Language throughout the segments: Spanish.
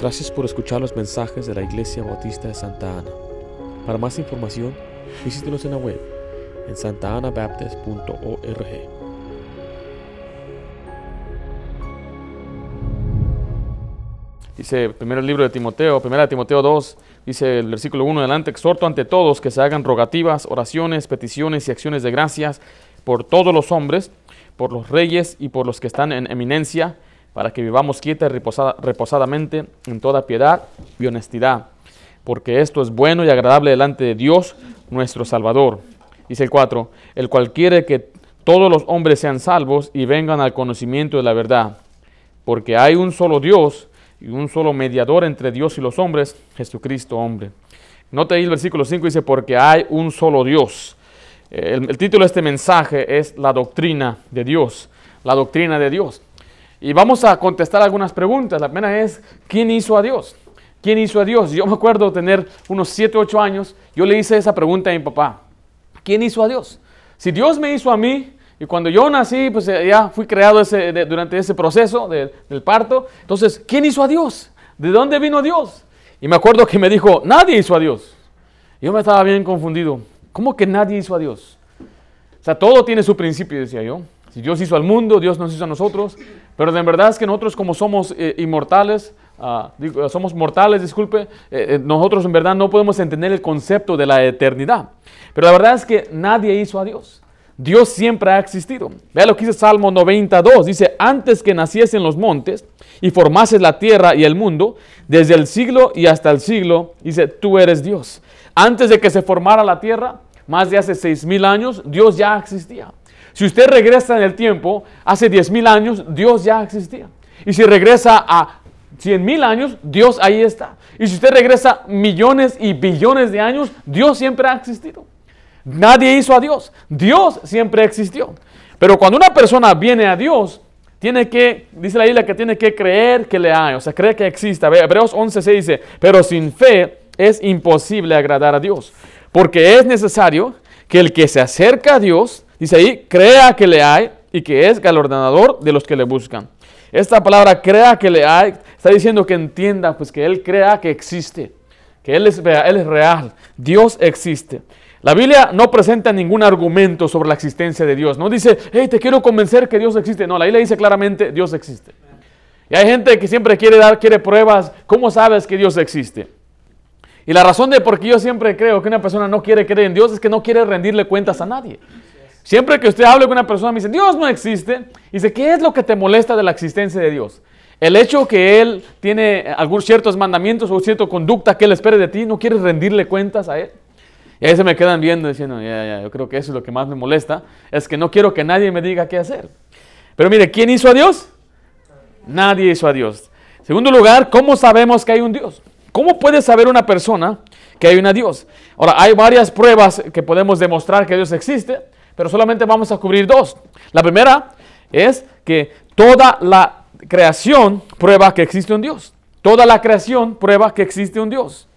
Gracias por escuchar los mensajes de la Iglesia Bautista de Santa Ana. Para más información, visítenos en la web en santaanabaptist.org. Dice primero el libro de Timoteo, primera Timoteo 2, dice el versículo 1 adelante, exhorto ante todos que se hagan rogativas, oraciones, peticiones y acciones de gracias por todos los hombres, por los reyes y por los que están en eminencia, para que vivamos quieta y reposada, reposadamente en toda piedad y honestidad, porque esto es bueno y agradable delante de Dios nuestro Salvador. Dice el 4, el cual quiere que todos los hombres sean salvos y vengan al conocimiento de la verdad, porque hay un solo Dios y un solo mediador entre Dios y los hombres, Jesucristo hombre. Note ahí el versículo 5 dice, porque hay un solo Dios. El, título de este mensaje es la doctrina de Dios, la doctrina de Dios. Y vamos a contestar algunas preguntas. La primera es, ¿quién hizo a Dios? ¿Quién hizo a Dios? Yo me acuerdo tener unos 7, 8 años, yo le hice esa pregunta a mi papá. ¿Quién hizo a Dios? Si Dios me hizo a mí, y cuando yo nací, pues ya fui creado durante ese proceso de, del parto, entonces, ¿quién hizo a Dios? ¿De dónde vino Dios? Y me acuerdo que me dijo, nadie hizo a Dios. Yo me estaba bien confundido. ¿Cómo que nadie hizo a Dios? O sea, todo tiene su principio, decía yo. Dios hizo al mundo, Dios nos hizo a nosotros. Pero de verdad es que nosotros como somos eh, inmortales, digo, somos mortales, disculpe, eh, eh, nosotros en verdad no podemos entender el concepto de la eternidad. Pero la verdad es que nadie hizo a Dios. Dios siempre ha existido. Vea lo que dice Salmo 92. Dice, antes que naciesen los montes y formases la tierra y el mundo, desde el siglo y hasta el siglo, dice, tú eres Dios. Antes de que se formara la tierra, más de hace seis mil años, Dios ya existía. Si usted regresa en el tiempo, hace diez mil años, Dios ya existía. Y si regresa a cien mil años, Dios ahí está. Y si usted regresa millones y billones de años, Dios siempre ha existido. Nadie hizo a Dios. Dios siempre existió. Pero cuando una persona viene a Dios, tiene que, dice la Biblia, que tiene que creer que le hay, o sea, cree que existe. Hebreos 11 dice, pero sin fe es imposible agradar a Dios, porque es necesario que el que se acerca a Dios, dice ahí, crea que le hay y que es galardonador de los que le buscan. Esta palabra crea que le hay, está diciendo que entienda, pues que él crea que existe, que él es, él es real, Dios existe. La Biblia no presenta ningún argumento sobre la existencia de Dios. No dice, hey, te quiero convencer que Dios existe. No, la Biblia dice claramente, Dios existe. Y hay gente que siempre quiere dar, quiere pruebas. ¿Cómo sabes que Dios existe? Y la razón de por qué yo siempre creo que una persona no quiere creer en Dios es que no quiere rendirle cuentas a nadie. Siempre que usted hable con una persona me dice, Dios no existe, y dice, ¿qué es lo que te molesta de la existencia de Dios? El hecho que Él tiene algunos ciertos mandamientos o cierta conducta que Él espere de ti, no quieres rendirle cuentas a Él. Y ahí se me quedan viendo diciendo, ya, ya, yo creo que eso es lo que más me molesta, es que no quiero que nadie me diga qué hacer. Pero mire, ¿quién hizo a Dios? Nadie hizo a Dios. Segundo lugar, ¿cómo sabemos que hay un Dios? ¿Cómo puede saber una persona que hay un Dios? Ahora, hay varias pruebas que podemos demostrar que Dios existe, pero solamente vamos a cubrir dos. La primera es que toda la creación prueba que existe un Dios. Toda la creación prueba que existe un Dios.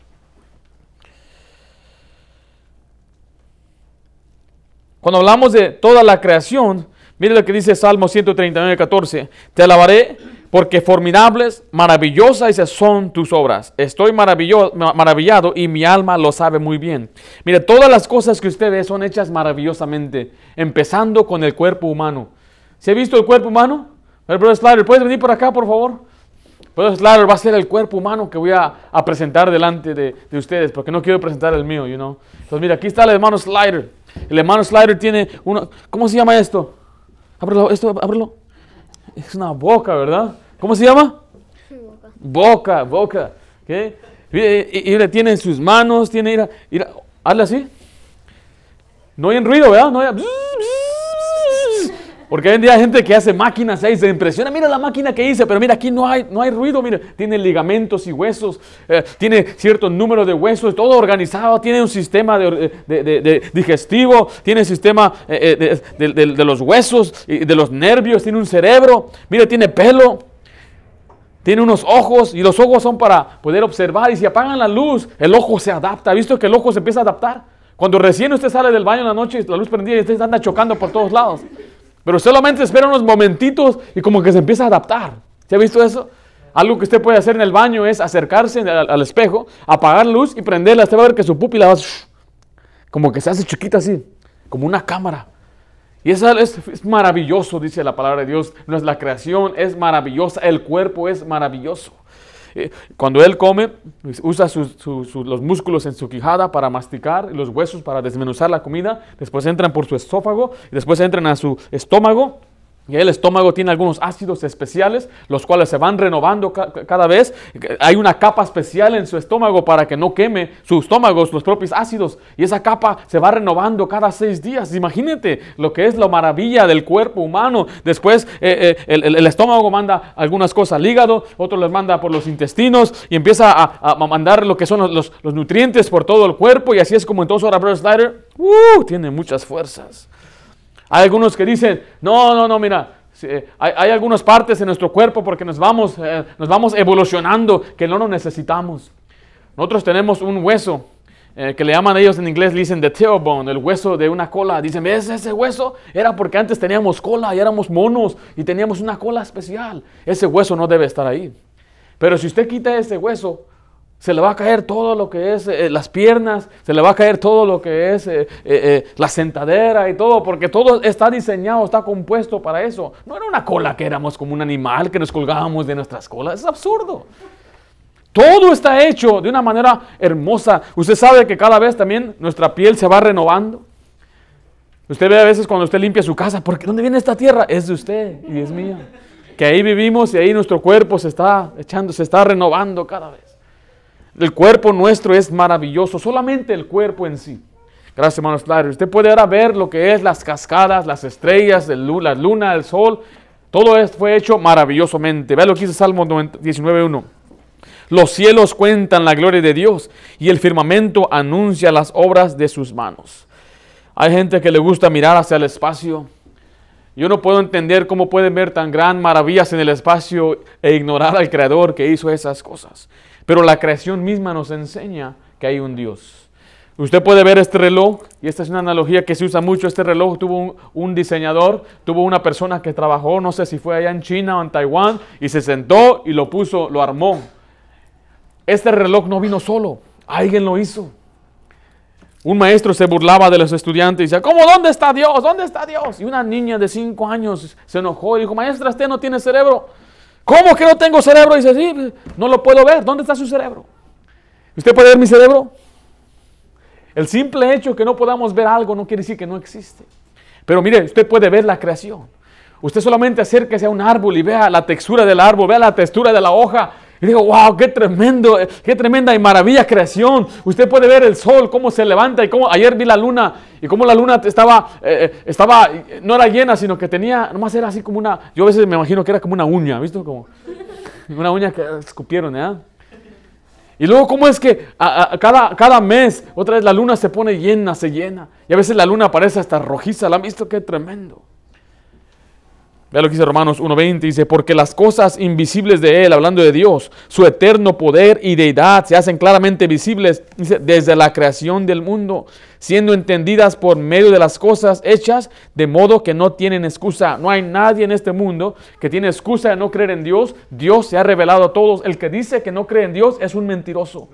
Cuando hablamos de toda la creación, mire lo que dice Salmo 139, 14. Te alabaré porque formidables, maravillosas son tus obras. Estoy maravillado y mi alma lo sabe muy bien. Mire, todas las cosas que usted ve son hechas maravillosamente, empezando con el cuerpo humano. ¿Se ha visto el cuerpo humano? El brother Slider, ¿puedes venir por acá, por favor? Brother Slider va a ser el cuerpo humano que voy a, presentar delante de, de, ustedes, porque no quiero presentar el mío, you know. Entonces, mira, aquí está el hermano Slider. El hermano Slider tiene uno, ¿cómo se llama esto? Ábrelo, esto, ábrelo. Es una boca, ¿verdad? ¿Cómo se llama? Boca, boca. boca. Y, y, le tiene en sus manos, tiene, hazle así. No hay ruido, ¿verdad? No hay, porque hoy en día hay gente que hace máquinas ahí, se impresiona, mira la máquina que hice, pero mira, aquí no hay, no hay ruido, mira, tiene ligamentos y huesos, eh, tiene cierto número de huesos, todo organizado, tiene un sistema de, de, digestivo, tiene sistema eh, de, los huesos y de los nervios, tiene un cerebro, mira, tiene pelo, tiene unos ojos y los ojos son para poder observar y si apagan la luz, el ojo se adapta, ¿ha visto que el ojo se empieza a adaptar? Cuando recién usted sale del baño en la noche, la luz prendida y usted anda chocando por todos lados. Pero solamente espera unos momentitos y como que se empieza a adaptar. ¿Se ha visto eso? Algo que usted puede hacer en el baño es acercarse al, espejo, apagar luz y prenderla. Usted va a ver que su pupila va como que se hace chiquita así, como una cámara. Y eso es, es, maravilloso, dice la palabra de Dios. No es la creación, es maravillosa. El cuerpo es maravilloso. Eh, Cuando él come, usa sus- su- su- los músculos en su quijada para masticar los huesos para desmenuzar la comida. Después entran por su esófago y después entran a su estómago. Y el estómago tiene algunos ácidos especiales, los cuales se van renovando ca- ca- cada vez. Hay una capa especial en su estómago para que no queme su estómago, los propios ácidos. Y esa capa se va renovando cada seis días. Imagínate lo que es la maravilla del cuerpo humano. Después eh, eh, el, estómago manda algunas cosas al hígado, otro les manda por los intestinos y empieza a, mandar lo que son los, nutrientes por todo el cuerpo. Y así es como entonces ahora Brother Slider ¡uh! tiene muchas fuerzas. Hay algunos que dicen, no, no, no, mira, eh, hay, hay algunas partes en nuestro cuerpo porque nos vamos, eh, nos vamos evolucionando que no nos necesitamos. Nosotros tenemos un hueso eh, que le llaman ellos en inglés, dicen the tailbone, el hueso de una cola. Dicen, ¿ves ese hueso? Era porque antes teníamos cola y éramos monos y teníamos una cola especial. Ese hueso no debe estar ahí. Pero si usted quita ese hueso, se le va a caer todo lo que es eh, las piernas, se le va a caer todo lo que es eh, eh, la sentadera y todo, porque todo está diseñado, está compuesto para eso. No era una cola que éramos como un animal que nos colgábamos de nuestras colas, es absurdo. Todo está hecho de una manera hermosa. Usted sabe que cada vez también nuestra piel se va renovando. Usted ve a veces cuando usted limpia su casa, porque ¿dónde viene esta tierra? Es de usted y es mía. Que ahí vivimos y ahí nuestro cuerpo se está echando, se está renovando cada vez. El cuerpo nuestro es maravilloso, solamente el cuerpo en sí. Gracias, hermanos Claro. Usted puede ahora ver lo que es las cascadas, las estrellas, la luna, el sol. Todo esto fue hecho maravillosamente. Vea lo que dice Salmo 90 19.1. Los cielos cuentan la gloria de Dios y el firmamento anuncia las obras de sus manos. Hay gente que le gusta mirar hacia el espacio. Yo no puedo entender cómo pueden ver tan gran maravillas en el espacio e ignorar al Creador que hizo esas cosas. Pero la creación misma nos enseña que hay un Dios. Usted puede ver este reloj, y esta es una analogía que se usa mucho. Este reloj tuvo un, diseñador, tuvo una persona que trabajó, no sé si fue allá en China o en Taiwán, y se sentó y lo puso, lo armó. Este reloj no vino solo, alguien lo hizo. Un maestro se burlaba de los estudiantes y decía, ¿cómo dónde está Dios? ¿Dónde está Dios? Y una niña de cinco años se enojó y dijo, maestra, usted no tiene cerebro. ¿Cómo que no tengo cerebro? Dice, sí, no lo puedo ver. ¿Dónde está su cerebro? ¿Usted puede ver mi cerebro? El simple hecho que no podamos ver algo no quiere decir que no existe. Pero mire, usted puede ver la creación. Usted solamente acérquese a un árbol y vea la textura del árbol, vea la textura de la hoja. Y digo, wow, qué tremendo, eh, qué tremenda y maravilla creación. Usted puede ver el sol, cómo se levanta y cómo ayer vi la luna y cómo la luna estaba, eh, eh, estaba, eh, no era llena, sino que tenía, nomás era así como una, yo a veces me imagino que era como una uña, ¿visto? Como una uña que escupieron, ¿eh? Y luego, ¿cómo es que cada, cada mes, otra vez la luna se pone llena, se llena? Y a veces la luna aparece hasta rojiza. ¿La han visto? ¡Qué tremendo! Vea lo que dice Romanos 1.20. Dice, porque las cosas invisibles de Él, hablando de Dios, su eterno poder y deidad se hacen claramente visibles dice, desde la creación del mundo, siendo entendidas por medio de las cosas hechas, de modo que no tienen excusa. No hay nadie en este mundo que tiene excusa de no creer en Dios. Dios se ha revelado a todos. El que dice que no cree en Dios es un mentiroso.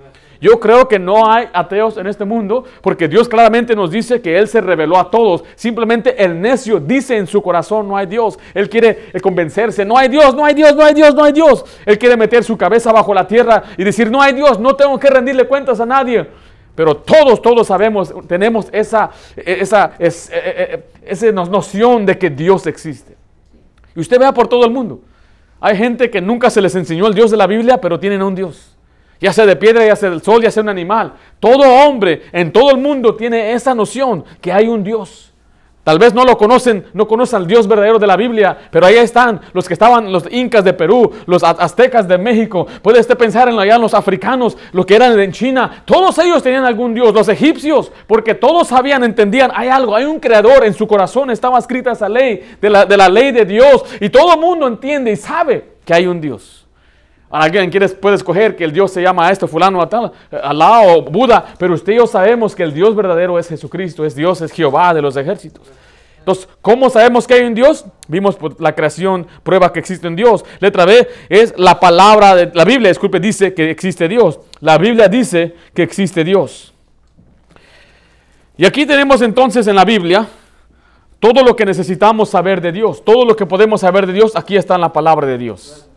Yo creo que no hay ateos en este mundo porque Dios claramente nos dice que Él se reveló a todos. Simplemente el necio dice en su corazón no hay Dios. Él quiere eh, convencerse, no hay Dios, no hay Dios, no hay Dios, no hay Dios. Él quiere meter su cabeza bajo la tierra y decir no hay Dios, no tengo que rendirle cuentas a nadie. Pero todos, todos sabemos, tenemos esa, esa, es- eh, eh, eh, esa no- noción de que Dios existe. Y usted vea por todo el mundo. Hay gente que nunca se les enseñó el Dios de la Biblia, pero tienen a un Dios. Ya sea de piedra, ya sea del sol, ya sea un animal. Todo hombre en todo el mundo tiene esa noción que hay un Dios. Tal vez no lo conocen, no conocen al Dios verdadero de la Biblia, pero ahí están los que estaban, los incas de Perú, los aztecas de México. Puede usted pensar en allá los africanos, los que eran en China. Todos ellos tenían algún Dios, los egipcios, porque todos sabían, entendían, hay algo, hay un creador en su corazón, estaba escrita esa ley, de la, de la ley de Dios, y todo el mundo entiende y sabe que hay un Dios. Alguien quiere, puede escoger que el Dios se llama esto, fulano, a tal, eh, Alá o Buda, pero usted y yo sabemos que el Dios verdadero es Jesucristo, es Dios, es Jehová de los ejércitos. Entonces, ¿cómo sabemos que hay un Dios? Vimos por la creación, prueba que existe un Dios. Letra B es la palabra de la Biblia, disculpe, dice que existe Dios. La Biblia dice que existe Dios. Y aquí tenemos entonces en la Biblia todo lo que necesitamos saber de Dios, todo lo que podemos saber de Dios, aquí está en la palabra de Dios.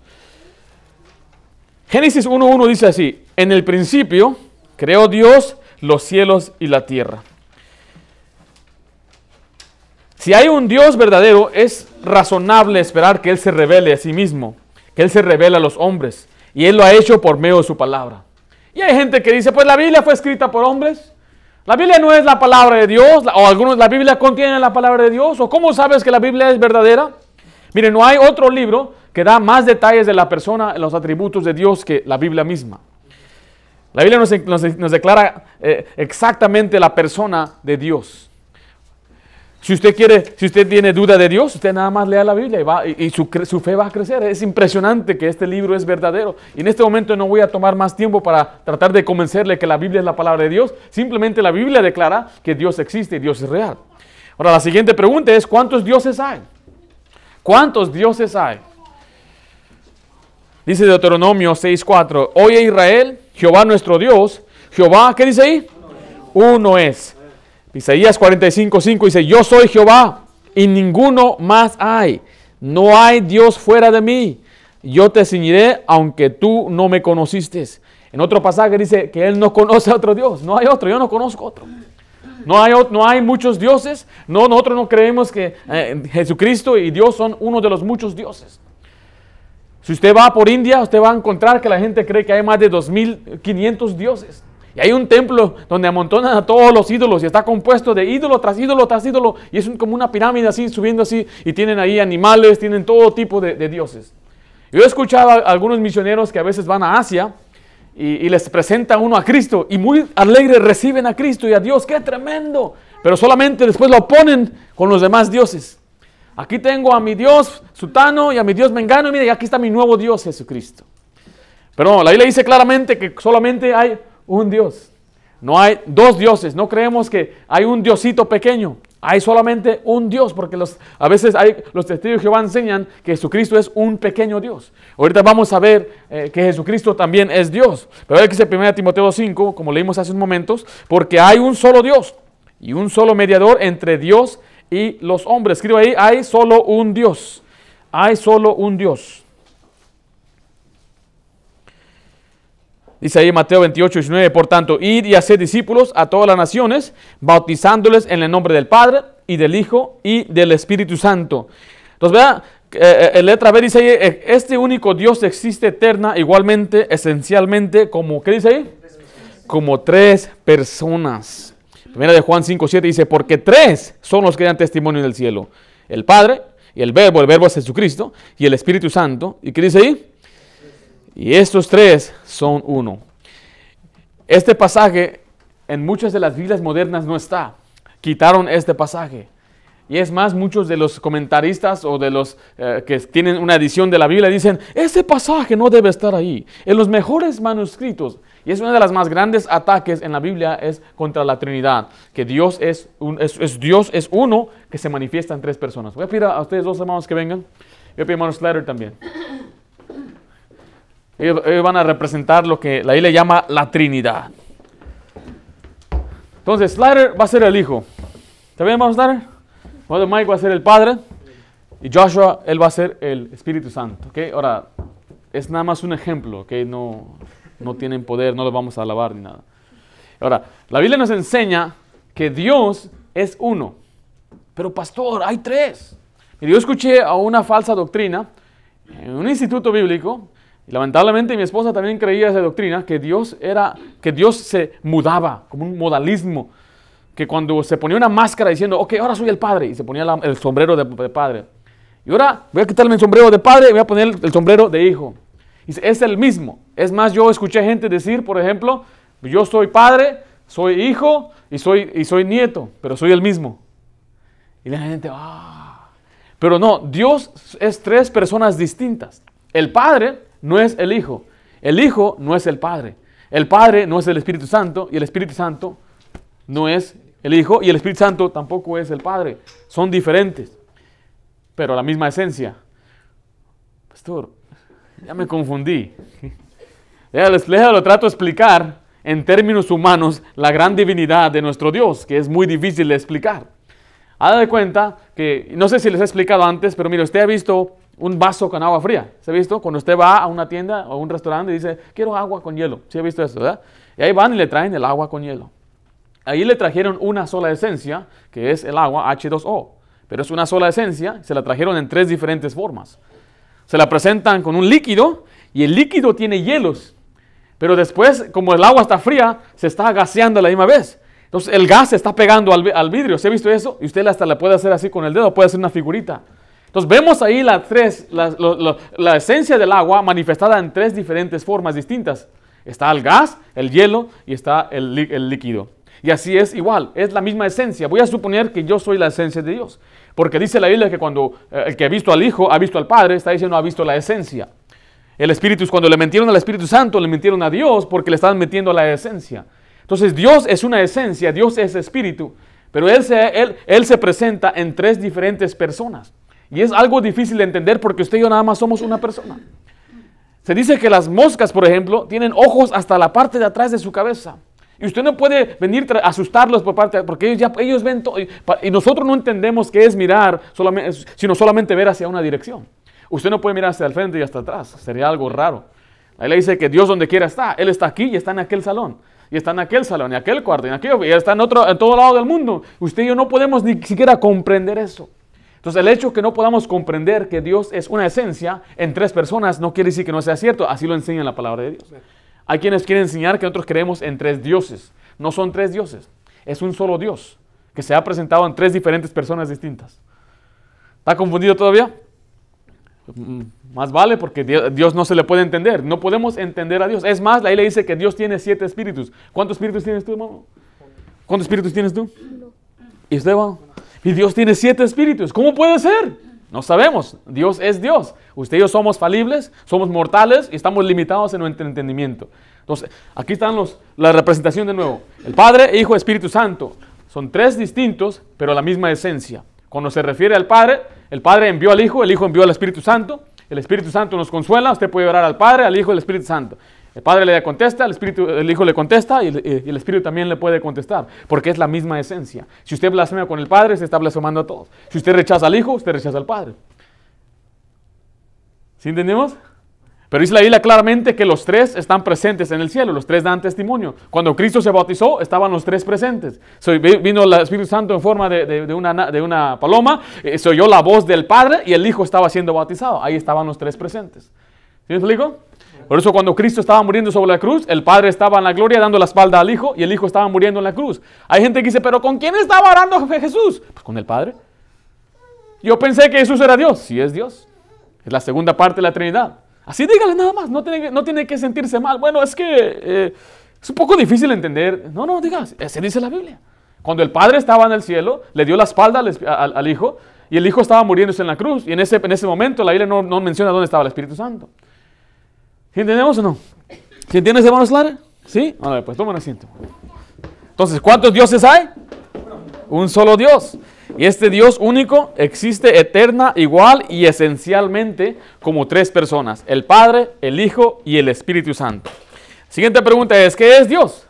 Génesis 1.1 dice así, en el principio creó Dios los cielos y la tierra. Si hay un Dios verdadero, es razonable esperar que Él se revele a sí mismo, que Él se revele a los hombres. Y Él lo ha hecho por medio de su palabra. Y hay gente que dice, pues la Biblia fue escrita por hombres. La Biblia no es la palabra de Dios, o algunos, la Biblia contiene la palabra de Dios, o cómo sabes que la Biblia es verdadera. Miren, no hay otro libro que da más detalles de la persona, los atributos de Dios que la Biblia misma. La Biblia nos, declara eh, exactamente la persona de Dios. Si usted quiere, si usted tiene duda de Dios, usted nada más lea la Biblia y, va, y, su, su, fe va a crecer. Es impresionante que este libro es verdadero. Y en este momento no voy a tomar más tiempo para tratar de convencerle que la Biblia es la palabra de Dios. Simplemente la Biblia declara que Dios existe y Dios es real. Ahora la siguiente pregunta es, ¿cuántos dioses hay? ¿Cuántos dioses hay? Dice Deuteronomio 6.4, oye Israel, Jehová nuestro Dios, Jehová, ¿qué dice ahí? Uno es. Isaías 45.5 dice, yo soy Jehová y ninguno más hay. No hay Dios fuera de mí. Yo te ceñiré aunque tú no me conociste. En otro pasaje dice que él no conoce a otro Dios. No hay otro, yo no conozco otro. No hay, no hay muchos dioses. No, nosotros no creemos que eh, Jesucristo y Dios son uno de los muchos dioses. Si usted va por India, usted va a encontrar que la gente cree que hay más de 2.500 dioses. Y hay un templo donde amontonan a todos los ídolos y está compuesto de ídolo tras ídolo tras ídolo. Y es como una pirámide así, subiendo así. Y tienen ahí animales, tienen todo tipo de, dioses. Yo he escuchado a algunos misioneros que a veces van a Asia y, les presentan uno a Cristo y muy alegres reciben a Cristo y a Dios. ¡Qué tremendo! Pero solamente después lo ponen con los demás dioses. Aquí tengo a mi Dios Sutano y a mi Dios Mengano y mire, aquí está mi nuevo Dios Jesucristo. Pero la Biblia dice claramente que solamente hay un Dios. No hay dos dioses. No creemos que hay un diosito pequeño. Hay solamente un Dios, porque a veces los testigos de Jehová enseñan que Jesucristo es un pequeño Dios. Ahorita vamos a ver eh, que Jesucristo también es Dios. Pero que dice 1 Timoteo 5, como leímos hace unos momentos, porque hay un solo Dios y un solo mediador entre Dios y los hombres. Escribo ahí, hay solo un Dios. Hay solo un Dios. Dice ahí Mateo 28, 19, por tanto, id y haced discípulos a todas las naciones, bautizándoles en el nombre del Padre y del Hijo y del Espíritu Santo. Entonces, vea, eh, eh letra B dice ahí, eh, este único Dios existe eterna, igualmente, esencialmente, como, ¿qué dice ahí? Como tres personas. Primera de Juan 5, 7 dice, porque tres son los que dan testimonio del cielo. El Padre, y el Verbo, el Verbo es Jesucristo, y el Espíritu Santo. ¿Y qué dice ahí? Y estos tres son uno. Este pasaje en muchas de las Biblias modernas no está. Quitaron este pasaje. Y es más, muchos de los comentaristas o de los eh, que tienen una edición de la Biblia dicen, ese pasaje no debe estar ahí. En los mejores manuscritos, y es uno de los más grandes ataques en la Biblia, es contra la Trinidad, que Dios es, es, Dios es uno que se manifiesta en tres personas. Voy a pedir a ustedes dos hermanos que vengan. Voy a pedir a hermano Slater también. Ellos, van a representar lo que la Biblia llama la Trinidad. Entonces, Slider va a ser el hijo. ¿Está bien, hermano Slider? Mike va a ser el padre. Y Joshua, él va a ser el Espíritu Santo. ¿okay? Ahora, es nada más un ejemplo, que no, no tienen poder, no los vamos a alabar ni nada. Ahora, la Biblia nos enseña que Dios es uno. Pero pastor, hay tres. Y yo escuché a una falsa doctrina en un instituto bíblico y lamentablemente mi esposa también creía esa doctrina, que Dios era, que Dios se mudaba, como un modalismo, que cuando se ponía una máscara diciendo, ok, ahora soy el padre, y se ponía el sombrero de, padre. Y ahora voy a quitarme el sombrero de padre y voy a poner el sombrero de hijo. Es el mismo. Es más, yo escuché gente decir, por ejemplo, yo soy padre, soy hijo y soy, y soy nieto, pero soy el mismo. Y la gente, ah. Pero no, Dios es tres personas distintas. El Padre no es el Hijo. El Hijo no es el Padre. El Padre no es el Espíritu Santo y el Espíritu Santo no es el Hijo, y el Espíritu Santo tampoco es el Padre. Son diferentes, pero la misma esencia. Pastor, ya me confundí. lo trato de explicar en términos humanos la gran divinidad de nuestro Dios, que es muy difícil de explicar. Haga de cuenta que, no sé si les he explicado antes, pero mire, usted ha visto un vaso con agua fría. ¿Se ha visto? Cuando usted va a una tienda o a un restaurante y dice, quiero agua con hielo. ¿Sí ha visto eso, verdad? Y ahí van y le traen el agua con hielo. Ahí le trajeron una sola esencia, que es el agua H2O. Pero es una sola esencia, se la trajeron en tres diferentes formas. Se la presentan con un líquido y el líquido tiene hielos. Pero después, como el agua está fría, se está gaseando a la misma vez. Entonces el gas se está pegando al, vidrio. ¿Se ha visto eso? Y usted hasta le puede hacer así con el dedo, puede hacer una figurita. Entonces vemos ahí la, tres, la, esencia del agua manifestada en tres diferentes formas distintas. Está el gas, el hielo y está el, líquido. Y así es igual, es la misma esencia. Voy a suponer que yo soy la esencia de Dios. Porque dice la Biblia que cuando eh, el que ha visto al Hijo ha visto al Padre, está diciendo ha visto la esencia. El Espíritu, cuando le mentieron al Espíritu Santo, le mentieron a Dios porque le estaban metiendo la esencia. Entonces Dios es una esencia, Dios es Espíritu, pero él él, él se presenta en tres diferentes personas. Y es algo difícil de entender porque usted y yo nada más somos una persona. Se dice que las moscas, por ejemplo, tienen ojos hasta la parte de atrás de su cabeza. Y usted no puede venir a asustarlos por parte, porque ellos, ya, ellos ven todo. Y nosotros no entendemos qué es mirar, solamente, sino solamente ver hacia una dirección. Usted no puede mirar hacia el frente y hasta atrás. Sería algo raro. Ahí le dice que Dios donde quiera está. Él está aquí y está en aquel salón. Y está en aquel salón, y aquel cuarto, y en aquel, y está en, otro, en todo lado del mundo. Usted y yo no podemos ni siquiera comprender eso. Entonces el hecho que no podamos comprender que Dios es una esencia en tres personas no quiere decir que no sea cierto, así lo enseña la palabra de Dios. Hay quienes quieren enseñar que nosotros creemos en tres dioses. No son tres dioses, es un solo Dios que se ha presentado en tres diferentes personas distintas. ¿Está confundido todavía? Mm, más vale porque Dios no se le puede entender. No podemos entender a Dios. Es más, la le dice que Dios tiene siete espíritus. ¿Cuántos espíritus tienes tú, hermano? ¿Cuántos espíritus tienes tú? ¿Y usted, hermano? Y Dios tiene siete espíritus. ¿Cómo puede ser? No sabemos. Dios es Dios. Usted y yo somos falibles, somos mortales y estamos limitados en nuestro entendimiento. Entonces, aquí están los, la representación de nuevo. El Padre, Hijo, Espíritu Santo. Son tres distintos, pero la misma esencia. Cuando se refiere al Padre, el Padre envió al Hijo, el Hijo envió al Espíritu Santo. El Espíritu Santo nos consuela. Usted puede orar al Padre, al Hijo al Espíritu Santo. El Padre le contesta, el, Espíritu, el Hijo le contesta y el, Espíritu también le puede contestar, porque es la misma esencia. Si usted blasfema con el Padre, se está blasfemando a todos. Si usted rechaza al Hijo, usted rechaza al Padre. ¿Sí entendemos? Pero dice la Biblia claramente que los tres están presentes en el cielo, los tres dan testimonio. Cuando Cristo se bautizó, estaban los tres presentes. vino el Espíritu Santo en forma de, una, de una, paloma, eh, se oyó la voz del Padre y el Hijo estaba siendo bautizado. Ahí estaban los tres presentes. ¿Sí me explico? Por eso cuando Cristo estaba muriendo sobre la cruz, el Padre estaba en la gloria dando la espalda al Hijo y el Hijo estaba muriendo en la cruz. Hay gente que dice, pero ¿con quién estaba orando Jesús? Pues con el Padre. Yo pensé que Jesús era Dios. Sí es Dios. Es la segunda parte de la Trinidad. Así dígale nada más, no tiene, no tiene que sentirse mal. Bueno, es que eh, es un poco difícil entender. No, no, digas, se dice la Biblia. Cuando el Padre estaba en el cielo, le dio la espalda al, Hijo y el Hijo estaba muriéndose en la cruz. Y en ese, en ese momento la Biblia no, no menciona dónde estaba el Espíritu Santo. ¿Sí entendemos o no? ¿Sí entiendes, hermanos Lara? ¿Sí? ver, pues tomen asiento. Entonces, ¿cuántos dioses hay? Un solo Dios. Y este Dios único existe eterna, igual y esencialmente como tres personas, el Padre, el Hijo y el Espíritu Santo. Siguiente pregunta es, ¿qué es Dios?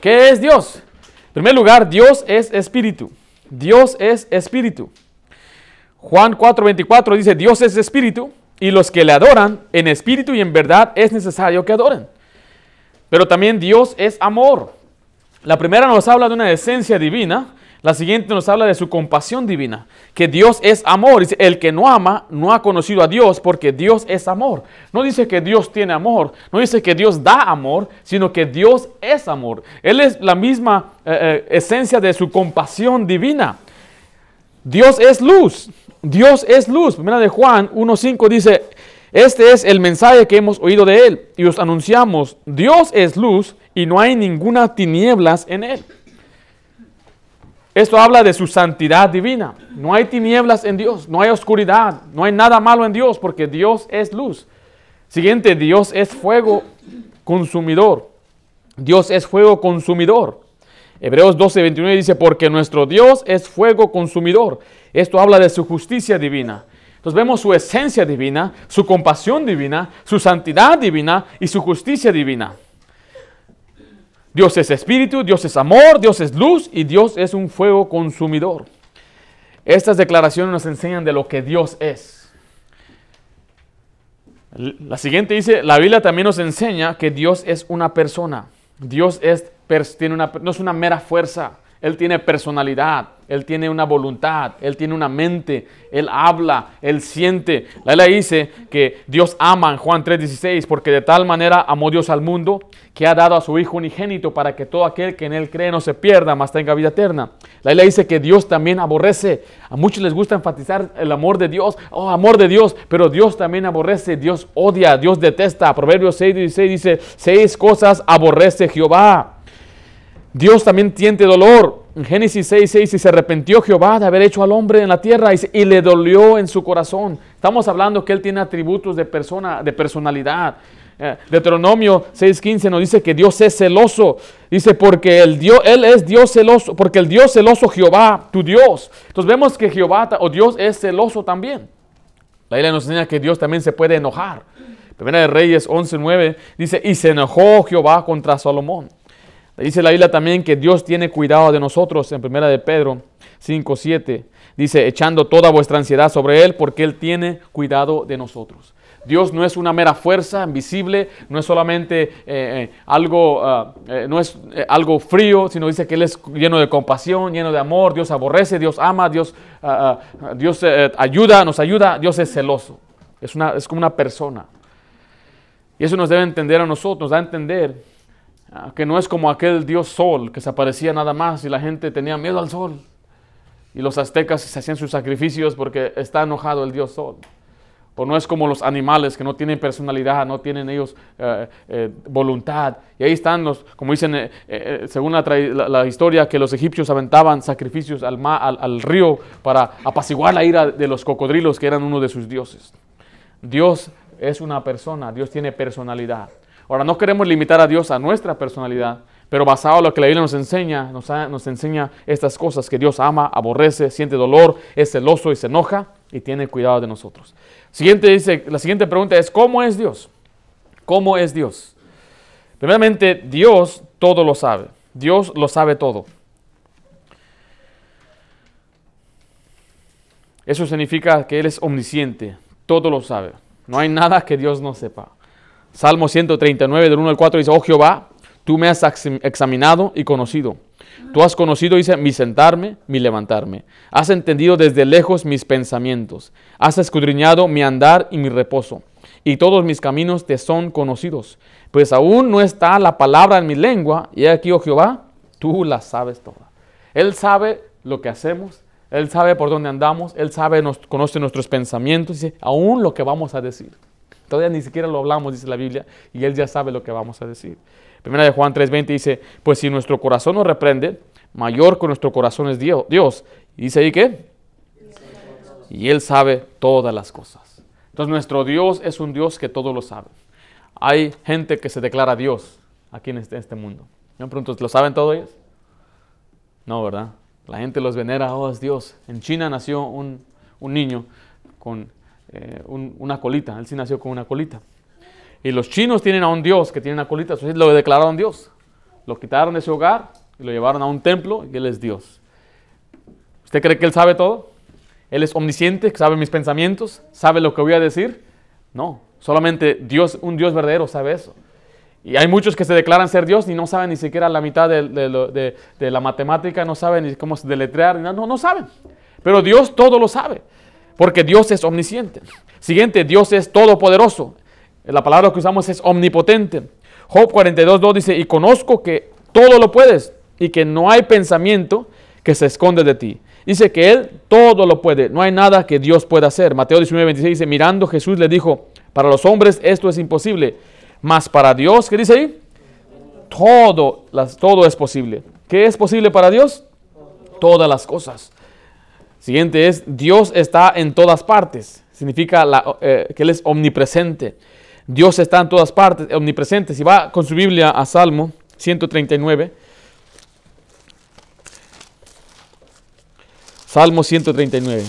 ¿Qué es Dios? En primer lugar, Dios es espíritu. Dios es espíritu. Juan 4:24 dice, Dios es espíritu y los que le adoran en espíritu y en verdad es necesario que adoren. Pero también Dios es amor. La primera nos habla de una esencia divina, la siguiente nos habla de su compasión divina, que Dios es amor. Dice, el que no ama no ha conocido a Dios porque Dios es amor. No dice que Dios tiene amor, no dice que Dios da amor, sino que Dios es amor. Él es la misma eh, eh, esencia de su compasión divina. Dios es luz. Dios es luz. Primera de Juan 1.5 dice, este es el mensaje que hemos oído de Él y os anunciamos, Dios es luz y no hay ninguna tinieblas en Él. Esto habla de su santidad divina. No hay tinieblas en Dios, no hay oscuridad, no hay nada malo en Dios porque Dios es luz. Siguiente, Dios es fuego consumidor. Dios es fuego consumidor. Hebreos 12, 29 dice, porque nuestro Dios es fuego consumidor. Esto habla de su justicia divina. Entonces vemos su esencia divina, su compasión divina, su santidad divina y su justicia divina. Dios es espíritu, Dios es amor, Dios es luz y Dios es un fuego consumidor. Estas declaraciones nos enseñan de lo que Dios es. La siguiente dice, la Biblia también nos enseña que Dios es una persona. Dios es, tiene una, no es una mera fuerza, Él tiene personalidad, Él tiene una voluntad, Él tiene una mente, Él habla, Él siente. La Biblia dice que Dios ama en Juan 3:16 porque de tal manera amó Dios al mundo que ha dado a su Hijo unigénito para que todo aquel que en Él cree no se pierda, mas tenga vida eterna. La Biblia dice que Dios también aborrece. A muchos les gusta enfatizar el amor de Dios, oh, amor de Dios, pero Dios también aborrece, Dios odia, Dios detesta. Proverbios 6:16 dice, seis cosas aborrece Jehová. Dios también siente dolor. En Génesis 6:6 y se arrepintió Jehová de haber hecho al hombre en la tierra y, le dolió en su corazón. Estamos hablando que Él tiene atributos de persona, de personalidad. Eh, Deuteronomio 6:15 nos dice que Dios es celoso. Dice, porque el Dios, Él es Dios celoso, porque el Dios celoso Jehová, tu Dios. Entonces vemos que Jehová o Dios es celoso también. La Biblia nos enseña que Dios también se puede enojar. Primera de Reyes 11:9 dice, y se enojó Jehová contra Salomón. Dice la Biblia también que Dios tiene cuidado de nosotros en Primera de Pedro 5:7. Dice, echando toda vuestra ansiedad sobre Él porque Él tiene cuidado de nosotros. Dios no es una mera fuerza invisible, no es solamente eh, eh, algo, ah, eh, no es algo frío, sino dice que Él es lleno de compasión, lleno de amor, Dios aborrece, Dios ama, Dios, ah, ah, Dios ayuda, nos ayuda, Dios es celoso, es, una, es como una persona. Y eso nos debe entender a nosotros, nos da a entender que no es como aquel Dios sol que se aparecía nada más y la gente tenía miedo al sol. Y los aztecas se hacían sus sacrificios porque está enojado el Dios sol. O no es como los animales que no tienen personalidad, no tienen ellos eh, eh, voluntad. Y ahí están los, como dicen, eh, según la, historia, que los egipcios aventaban sacrificios al, al, río para apaciguar la ira de los cocodrilos que eran uno de sus dioses. Dios es una persona, Dios tiene personalidad. Ahora, no queremos limitar a Dios a nuestra personalidad, pero basado en lo que la Biblia nos enseña, nos, enseña estas cosas, que Dios ama, aborrece, siente dolor, es celoso y se enoja y tiene cuidado de nosotros. Siguiente dice, la siguiente pregunta es, ¿cómo es Dios? ¿Cómo es Dios? Primeramente, Dios todo lo sabe. Dios lo sabe todo. Eso significa que Él es omnisciente, todo lo sabe. No hay nada que Dios no sepa. Salmo 139, del 1 al 4 dice, oh Jehová, tú me has examinado y conocido. Tú has conocido, dice, mi sentarme, mi levantarme. Has entendido desde lejos mis pensamientos. Has escudriñado mi andar y mi reposo. Y todos mis caminos te son conocidos. Pues aún no está la palabra en mi lengua. Y aquí, oh Jehová, tú la sabes toda. Él sabe lo que hacemos. Él sabe por dónde andamos. Él sabe, nos, conoce nuestros pensamientos. Dice, aún lo que vamos a decir. Todavía ni siquiera lo hablamos, dice la Biblia. Y Él ya sabe lo que vamos a decir. Primera de Juan 3:20 dice, pues si nuestro corazón nos reprende, mayor que nuestro corazón es Dios. Y dice ahí que, y Él sabe todas las cosas. Entonces nuestro Dios es un Dios que todo lo sabe. Hay gente que se declara Dios aquí en este, este mundo. Me pregunto, ¿lo saben todos ellos? No, ¿verdad? La gente los venera, oh, es Dios. En China nació un, niño con eh, una colita, él sí nació con una colita. Y los chinos tienen a un Dios que tiene una colita, entonces lo declararon Dios. Lo quitaron de su hogar y lo llevaron a un templo y Él es Dios. ¿Usted cree que Él sabe todo? Él es omnisciente, sabe mis pensamientos, sabe lo que voy a decir. No, solamente Dios, un Dios verdadero sabe eso. Y hay muchos que se declaran ser Dios y no saben ni siquiera la mitad de, la matemática, no saben ni cómo deletrear, no, no saben. Pero Dios todo lo sabe, porque Dios es omnisciente. Siguiente, Dios es todopoderoso. La palabra que usamos es omnipotente. Job 42.2 dice, y conozco que todo lo puedes y que no hay pensamiento que se esconde de ti. Dice que Él todo lo puede, no hay nada que Dios pueda hacer. Mateo 19.26 dice, mirando Jesús le dijo, para los hombres esto es imposible, mas para Dios, ¿qué dice ahí? Todo, las, todo es posible. ¿Qué es posible para Dios? Todas las cosas. Siguiente es, Dios está en todas partes. Significa eh, que Él es omnipresente. Dios está en todas partes, omnipresente. Si va con su Biblia a Salmo 139, Salmo 139.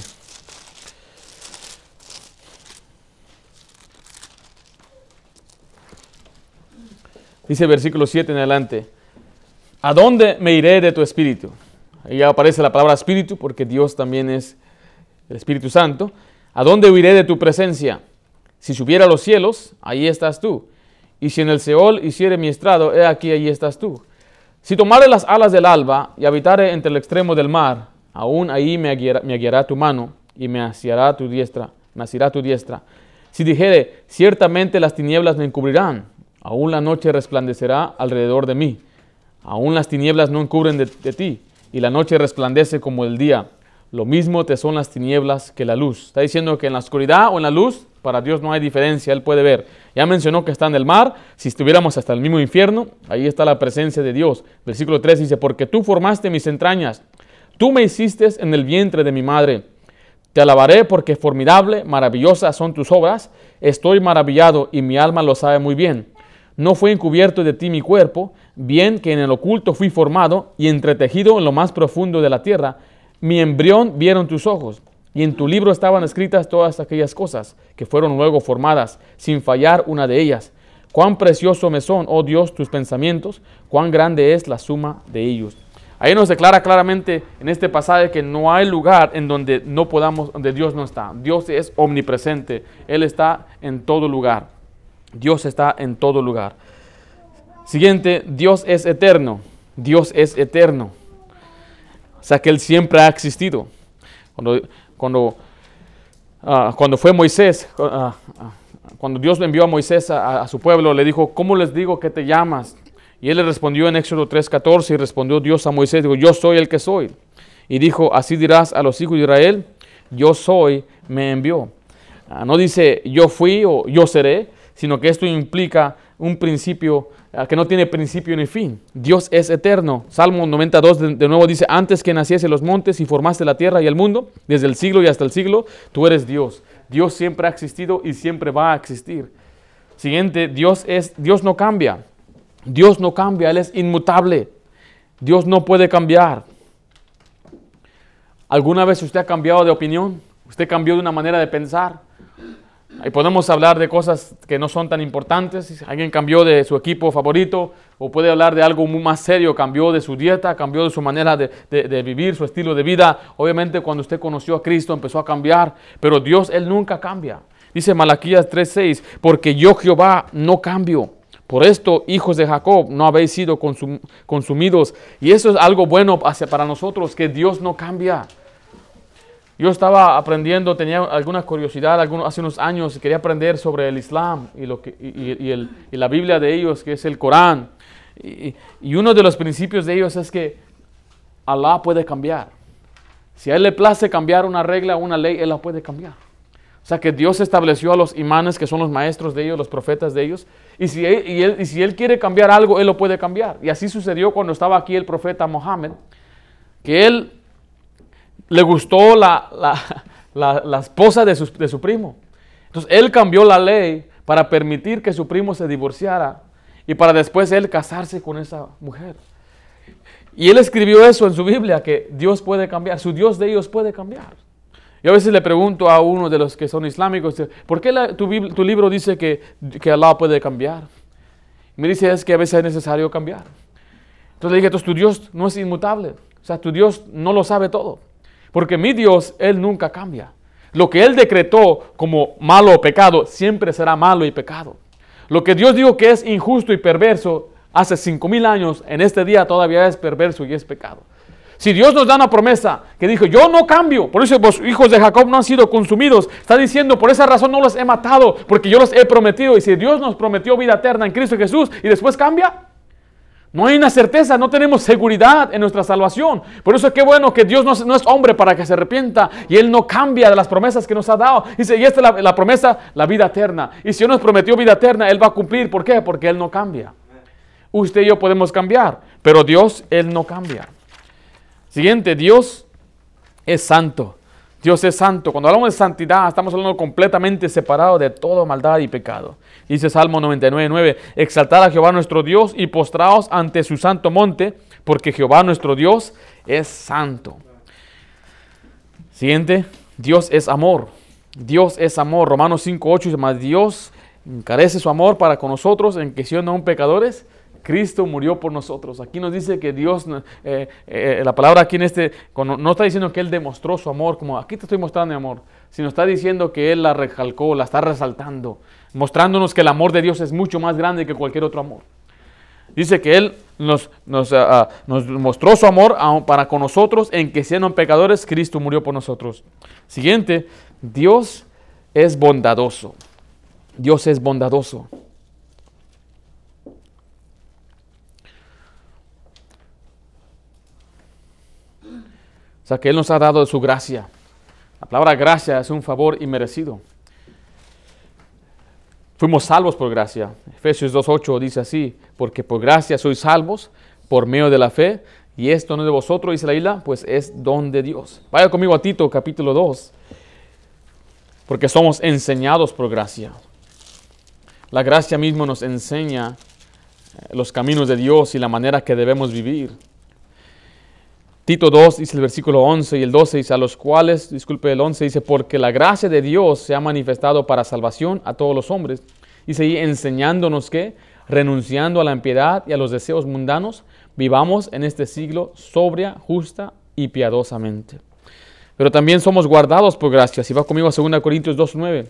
Dice versículo 7 en adelante. ¿A dónde me iré de tu espíritu? Ahí aparece la palabra espíritu porque Dios también es el Espíritu Santo. ¿A dónde huiré de tu presencia? Si subiera a los cielos, ahí estás tú. Y si en el Seol hiciere mi estrado, he aquí, ahí estás tú. Si tomare las alas del alba y habitare entre el extremo del mar, aún ahí me guiará, tu mano y me asiará tu diestra, me tu diestra. Si dijere, ciertamente las tinieblas me encubrirán, aún la noche resplandecerá alrededor de mí. Aún las tinieblas no encubren de ti, y la noche resplandece como el día. Lo mismo te son las tinieblas que la luz. Está diciendo que en la oscuridad o en la luz, para Dios no hay diferencia, Él puede ver. Ya mencionó que está en el mar, si estuviéramos hasta el mismo infierno, ahí está la presencia de Dios. Versículo 3 dice, porque tú formaste mis entrañas, tú me hiciste en el vientre de mi madre. Te alabaré porque formidable, maravillosas son tus obras. Estoy maravillado y mi alma lo sabe muy bien. No fue encubierto de ti mi cuerpo, bien que en el oculto fui formado y entretejido en lo más profundo de la tierra mi embrión vieron tus ojos, y en tu libro estaban escritas todas aquellas cosas que fueron luego formadas, sin fallar una de ellas. Cuán precioso me son, oh Dios, tus pensamientos, cuán grande es la suma de ellos. Ahí nos declara claramente en este pasaje que no hay lugar en donde no podamos, donde Dios no está. Dios es omnipresente, Él está en todo lugar. Dios está en todo lugar. Siguiente, Dios es eterno. Dios es eterno. O sea que Él siempre ha existido. Cuando, cuando, ah, cuando fue Moisés, ah, ah, cuando Dios envió a Moisés a, su pueblo, le dijo, ¿cómo les digo que te llamas? Y él le respondió en Éxodo 3:14 y respondió Dios a Moisés, dijo, yo soy el que soy. Y dijo, así dirás a los hijos de Israel, yo soy, me envió. no dice yo fui o yo seré, sino que esto implica un principio que no tiene principio ni fin. Dios es eterno. Salmo 92 de, nuevo dice, antes que naciese los montes y formaste la tierra y el mundo, desde el siglo y hasta el siglo, tú eres Dios. Dios siempre ha existido y siempre va a existir. Siguiente, Dios es Dios no cambia. Dios no cambia, él es inmutable. Dios no puede cambiar. ¿Alguna vez usted ha cambiado de opinión? ¿Usted cambió de una manera de pensar? Ahí podemos hablar de cosas que no son tan importantes. Alguien cambió de su equipo favorito o puede hablar de algo más serio. Cambió de su dieta, cambió de su manera de, vivir, su estilo de vida. Obviamente cuando usted conoció a Cristo empezó a cambiar, pero Dios, Él nunca cambia. Dice Malaquías 3:6, porque yo Jehová no cambio. Por esto, hijos de Jacob, no habéis sido consumidos. Y eso es algo bueno para nosotros, que Dios no cambia. Yo estaba aprendiendo, tenía alguna curiosidad algunos, hace unos años, quería aprender sobre el Islam y, lo que, y, el, y la Biblia de ellos, que es el Corán. Y, uno de los principios de ellos es que Allah puede cambiar. Si a Él le place cambiar una regla una ley, Él la puede cambiar. O sea que Dios estableció a los imanes, que son los maestros de ellos, los profetas de ellos. Y si, él, y si Él quiere cambiar algo, Él lo puede cambiar. Y así sucedió cuando estaba aquí el profeta Mohammed, que Él le gustó la, esposa de su, primo. Entonces él cambió la ley para permitir que su primo se divorciara y para después él casarse con esa mujer. Y él escribió eso en su Biblia, que Dios puede cambiar, su Dios de ellos puede cambiar. Yo a veces le pregunto a uno de los que son islámicos, ¿por qué tu, libro dice que, que Allah puede cambiar? me dice, es que a veces es necesario cambiar. Entonces le dije, entonces tu Dios no es inmutable, o sea, tu Dios no lo sabe todo. Porque mi Dios, Él nunca cambia. Lo que Él decretó como malo o pecado, siempre será malo y pecado. Lo que Dios dijo que es injusto y perverso hace cinco mil años, en este día todavía es perverso y es pecado. Si Dios nos da una promesa que dijo, yo no cambio, por eso los hijos de Jacob no han sido consumidos, está diciendo, por esa razón no los he matado, porque yo los he prometido. Y si Dios nos prometió vida eterna en Cristo Jesús y después cambia, no hay una certeza, no tenemos seguridad en nuestra salvación. Por eso qué bueno que Dios no, es hombre para que se arrepienta y Él no cambia de las promesas que nos ha dado. Dice, y esta es la, promesa, la vida eterna. Y si Él nos prometió vida eterna, Él va a cumplir. ¿Por qué? Porque Él no cambia. Usted y yo podemos cambiar, pero Dios, Él no cambia. Siguiente, Dios es santo. Dios es santo. Cuando hablamos de santidad, estamos hablando completamente separado de toda maldad y pecado. Dice Salmo 99, 9, exaltad a Jehová nuestro Dios y postraos ante su santo monte, porque Jehová nuestro Dios es santo. Siguiente, Dios es amor. Dios es amor. Romanos 5.8 dice más, Dios encarece su amor para con nosotros en que siendo aún pecadores, Cristo murió por nosotros. Aquí nos dice que Dios, eh, eh, la palabra aquí en este, no está diciendo que Él demostró su amor, como aquí te estoy mostrando mi amor, sino está diciendo que Él la recalcó, la está resaltando, mostrándonos que el amor de Dios es mucho más grande que cualquier otro amor. Dice que Él nos, nos, ah, ah, mostró su amor para con nosotros en que siendo pecadores, Cristo murió por nosotros. Siguiente, Dios es bondadoso. Dios es bondadoso. O sea, que Él nos ha dado de su gracia. La palabra gracia es un favor inmerecido. Fuimos salvos por gracia. Efesios 2.8 dice así, porque por gracia sois salvos por medio de la fe, y esto no es de vosotros, dice la isla, pues es don de Dios. Vaya conmigo a Tito capítulo 2, porque somos enseñados por gracia. La gracia misma nos enseña eh, los caminos de Dios y la manera que debemos vivir. Tito 2 dice el versículo 11 y el 12 dice, a los cuales, disculpe el 11, dice, porque la gracia de Dios se ha manifestado para salvación a todos los hombres. Dice ahí, enseñándonos que, renunciando a la impiedad y a los deseos mundanos, vivamos en este siglo sobria, justa y piadosamente. Pero también somos guardados por gracia. Si va conmigo a 2 Corintios 2, 9.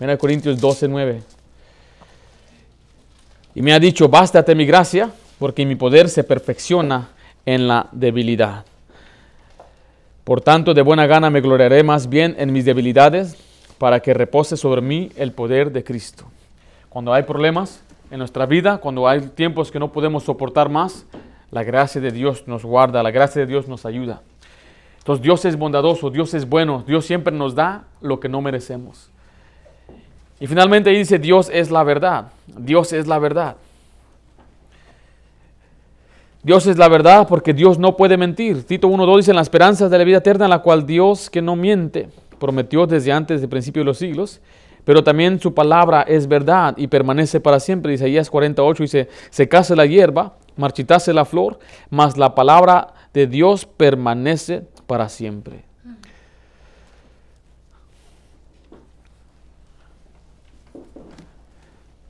1 Corintios 12, 9. Y me ha dicho, bástate mi gracia, porque mi poder se perfecciona en la debilidad. Por tanto, de buena gana me gloriaré más bien en mis debilidades, para que repose sobre mí el poder de Cristo. Cuando hay problemas en nuestra vida, cuando hay tiempos que no podemos soportar más, la gracia de Dios nos guarda, la gracia de Dios nos ayuda. Entonces Dios es bondadoso, Dios es bueno, Dios siempre nos da lo que no merecemos. Y finalmente dice, Dios es la verdad, Dios es la verdad. Dios es la verdad porque Dios no puede mentir. Tito 1.2 dice, en la esperanza de la vida eterna, la cual Dios, que no miente, prometió desde antes del principio de los siglos, pero también su palabra es verdad y permanece para siempre. Isaías 48 dice, se case la hierba, marchitase la flor, mas la palabra de Dios permanece para siempre.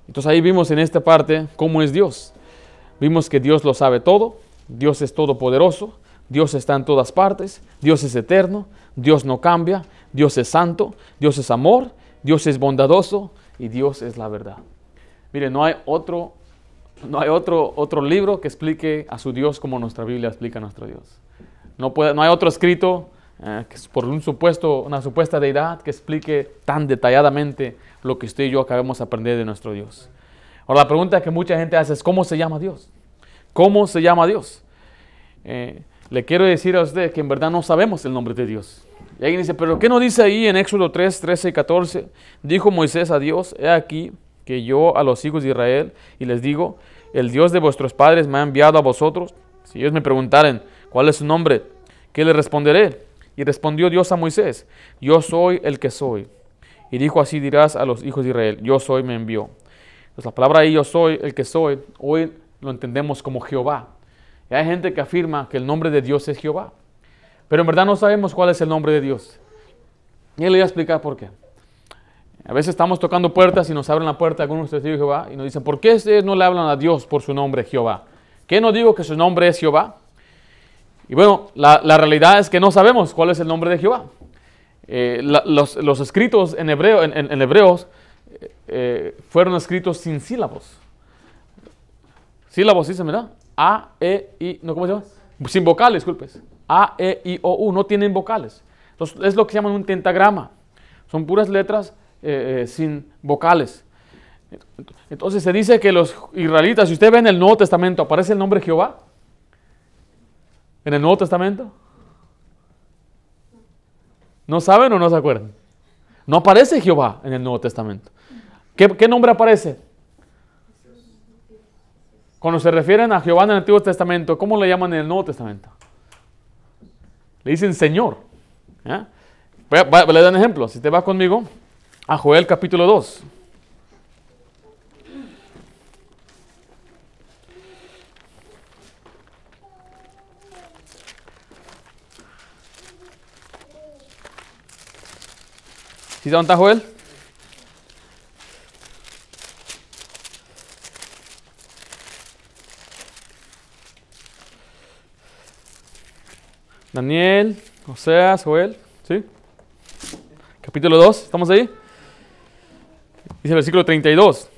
Entonces ahí vimos en esta parte cómo es Dios. Vimos que Dios lo sabe todo, Dios es todopoderoso, Dios está en todas partes, Dios es eterno, Dios no cambia, Dios es santo, Dios es amor, Dios es bondadoso y Dios es la verdad. Mire, no hay otro, no hay otro, otro libro que explique a su Dios como nuestra Biblia explica a nuestro Dios. No, puede, no hay otro escrito eh, que por un supuesto, una supuesta deidad que explique tan detalladamente lo que usted y yo acabamos de aprender de nuestro Dios. Ahora la pregunta que mucha gente hace es, ¿cómo se llama Dios? ¿Cómo se llama Dios? Eh, le quiero decir a usted que en verdad no sabemos el nombre de Dios. Y alguien dice, pero ¿qué no dice ahí en Éxodo 3, 13 y 14? Dijo Moisés a Dios, he aquí que yo a los hijos de Israel y les digo, el Dios de vuestros padres me ha enviado a vosotros. Si ellos me preguntaren, ¿cuál es su nombre? ¿Qué le responderé? Y respondió Dios a Moisés, yo soy el que soy. Y dijo así dirás a los hijos de Israel, yo soy, me envió. Pues la palabra ahí yo soy el que soy, hoy lo entendemos como Jehová. Y hay gente que afirma que el nombre de Dios es Jehová. Pero en verdad no sabemos cuál es el nombre de Dios. Y él le voy a explicar por qué. A veces estamos tocando puertas y nos abren la puerta algunos testigos de Jehová y nos dicen, ¿por qué ustedes no le hablan a Dios por su nombre Jehová? ¿Qué no digo que su nombre es Jehová? Y bueno, la, realidad es que no sabemos cuál es el nombre de Jehová. Eh, los, escritos en, hebreo, en hebreos eh, fueron escritos sin sílabos. Sílabos, me da. A, E, I, no, ¿cómo se llama? Sin vocales, disculpes. A, E, I, O, U, no tienen vocales. Entonces, es lo que se llama un tentagrama. Son puras letras eh, eh, sin vocales. Entonces se dice que los israelitas, si usted ve en el Nuevo Testamento, ¿aparece el nombre Jehová? ¿En el Nuevo Testamento? ¿No saben o no se acuerdan? No aparece Jehová en el Nuevo Testamento. ¿Qué, nombre aparece? Cuando se refieren a Jehová en el Antiguo Testamento, ¿cómo le llaman en el Nuevo Testamento? Le dicen Señor. ¿Eh? Voy a, voy ejemplo. Si te vas conmigo a Joel capítulo 2. ¿Sí dónde está Joel? Daniel, Oseas, Joel, ¿sí? Capítulo 2, ¿estamos ahí? Dice el versículo 32.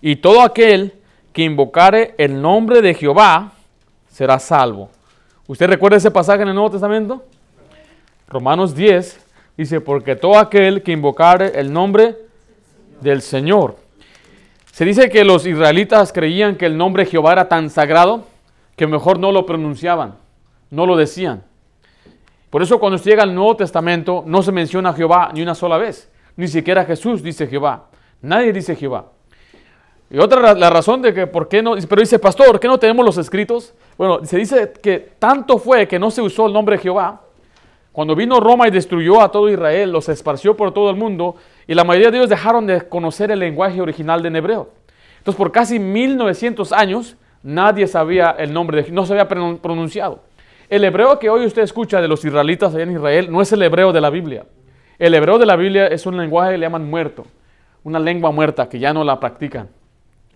Y todo aquel que invocare el nombre de Jehová será salvo. ¿Usted recuerda ese pasaje en el Nuevo Testamento? Romanos 10 dice, porque todo aquel que invocare el nombre del Señor. Se dice que los israelitas creían que el nombre Jehová era tan sagrado que mejor no lo pronunciaban, no lo decían. Por eso cuando usted llega al Nuevo Testamento no se menciona a Jehová ni una sola vez. Ni siquiera Jesús dice Jehová. Nadie dice Jehová. Y otra la razón de que por qué no, pero dice, pastor, ¿por qué no tenemos los escritos? Bueno, se dice que tanto fue que no se usó el nombre de Jehová. Cuando vino Roma y destruyó a todo Israel, los esparció por todo el mundo y la mayoría de ellos dejaron de conocer el lenguaje original de hebreo. Entonces, por casi 1900 años, nadie sabía el nombre de no se había pronunciado. El hebreo que hoy usted escucha de los israelitas allá en Israel no es el hebreo de la Biblia. El hebreo de la Biblia es un lenguaje que le llaman muerto, una lengua muerta que ya no la practican.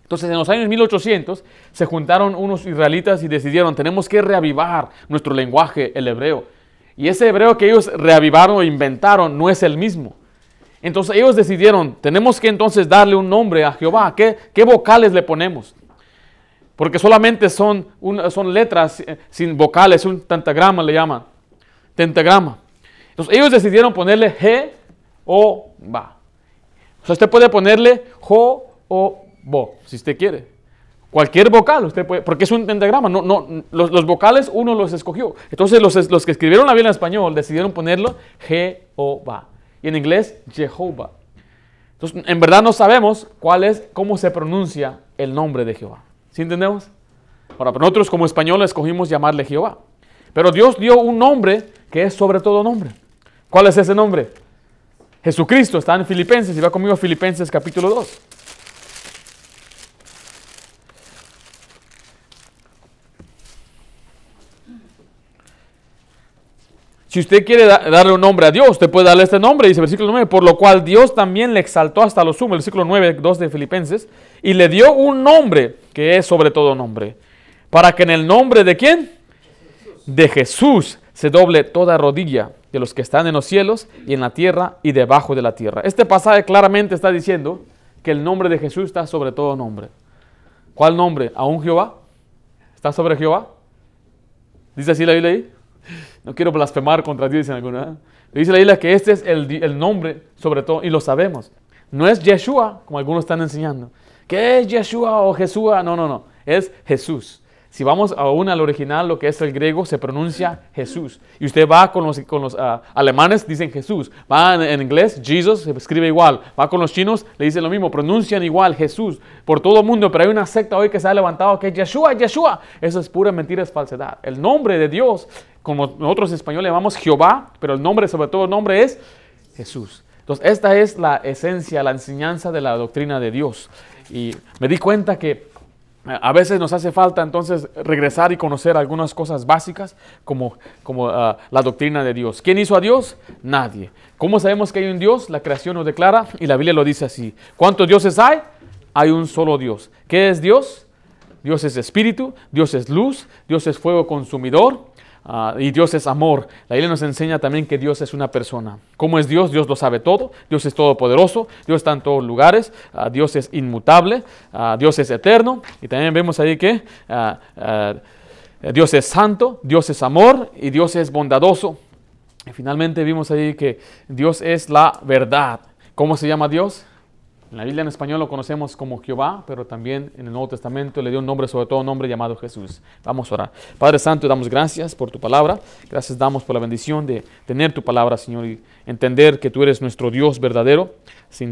Entonces, en los años 1800 se juntaron unos israelitas y decidieron, tenemos que reavivar nuestro lenguaje, el hebreo. Y ese hebreo que ellos reavivaron o inventaron no es el mismo. Entonces ellos decidieron, tenemos que entonces darle un nombre a Jehová. ¿Qué, qué vocales le ponemos? Porque solamente son, son letras eh, sin vocales, un tentagrama le llaman. Tentagrama. Entonces ellos decidieron ponerle G o Ba. O sea, usted puede ponerle Jo o Bo, si usted quiere. Cualquier vocal, usted puede, porque es un tentagrama. No, no, los, vocales uno los escogió. Entonces los, los, que escribieron la Biblia en español decidieron ponerlo Jehová. Y en inglés, Jehová. Entonces, en verdad no sabemos cuál es, cómo se pronuncia el nombre de Jehová. ¿Sí entendemos? Ahora, nosotros como españoles escogimos llamarle Jehová. Pero Dios dio un nombre que es sobre todo nombre. ¿Cuál es ese nombre? Jesucristo está en Filipenses y va conmigo a Filipenses capítulo 2. Si usted quiere darle un nombre a Dios, usted puede darle este nombre, dice versículo 9, por lo cual Dios también le exaltó hasta lo sumo, versículo 9, 2 de Filipenses, y le dio un nombre que es sobre todo nombre, para que en el nombre de quién? De Jesús se doble toda rodilla de los que están en los cielos y en la tierra y debajo de la tierra. Este pasaje claramente está diciendo que el nombre de Jesús está sobre todo nombre. ¿Cuál nombre? ¿Aún Jehová? ¿Está sobre Jehová? ¿Dice así la Biblia ahí? No quiero blasfemar contra Dios en alguna. Dice la Biblia que este es el, nombre, sobre todo, y lo sabemos. No es Yeshua, como algunos están enseñando. ¿Qué es Yeshua o Jesús? No, no, no. Es Jesús. Si vamos aún al original, lo que es el griego, se pronuncia Jesús. Y usted va con los, con los ah, alemanes, dicen Jesús. Va en, inglés, Jesus, se escribe igual. Va con los chinos, le dicen lo mismo, pronuncian igual Jesús. Por todo el mundo, pero hay una secta hoy que se ha levantado que es Yeshua, Yeshua. Eso es pura mentira, es falsedad. El nombre de Dios, como nosotros españoles llamamos Jehová, pero el nombre, sobre todo el nombre es Jesús. Entonces, esta es la esencia, la enseñanza de la doctrina de Dios. Y me di cuenta que a veces nos hace falta entonces regresar y conocer algunas cosas básicas como, como ah, la doctrina de Dios. ¿Quién hizo a Dios? Nadie. ¿Cómo sabemos que hay un Dios? La creación nos declara y la Biblia lo dice así. ¿Cuántos dioses hay? Hay un solo Dios. ¿Qué es Dios? Dios es espíritu, Dios es luz, Dios es fuego consumidor, Ah, y Dios es amor. La Biblia nos enseña también que Dios es una persona. ¿Cómo es Dios? Dios lo sabe todo. Dios es todopoderoso. Dios está en todos lugares. Ah, Dios es inmutable. Ah, Dios es eterno. Y también vemos ahí que Dios es santo. Dios es amor. Y Dios es bondadoso. Y finalmente vimos ahí que Dios es la verdad. ¿Cómo se llama Dios? En la Biblia en español lo conocemos como Jehová, pero también en el Nuevo Testamento le dio un nombre, sobre todo un nombre llamado Jesús. Vamos a orar. Padre Santo, damos gracias por tu palabra. Gracias damos por la bendición de tener tu palabra, Señor, y entender que tú eres nuestro Dios verdadero. Sin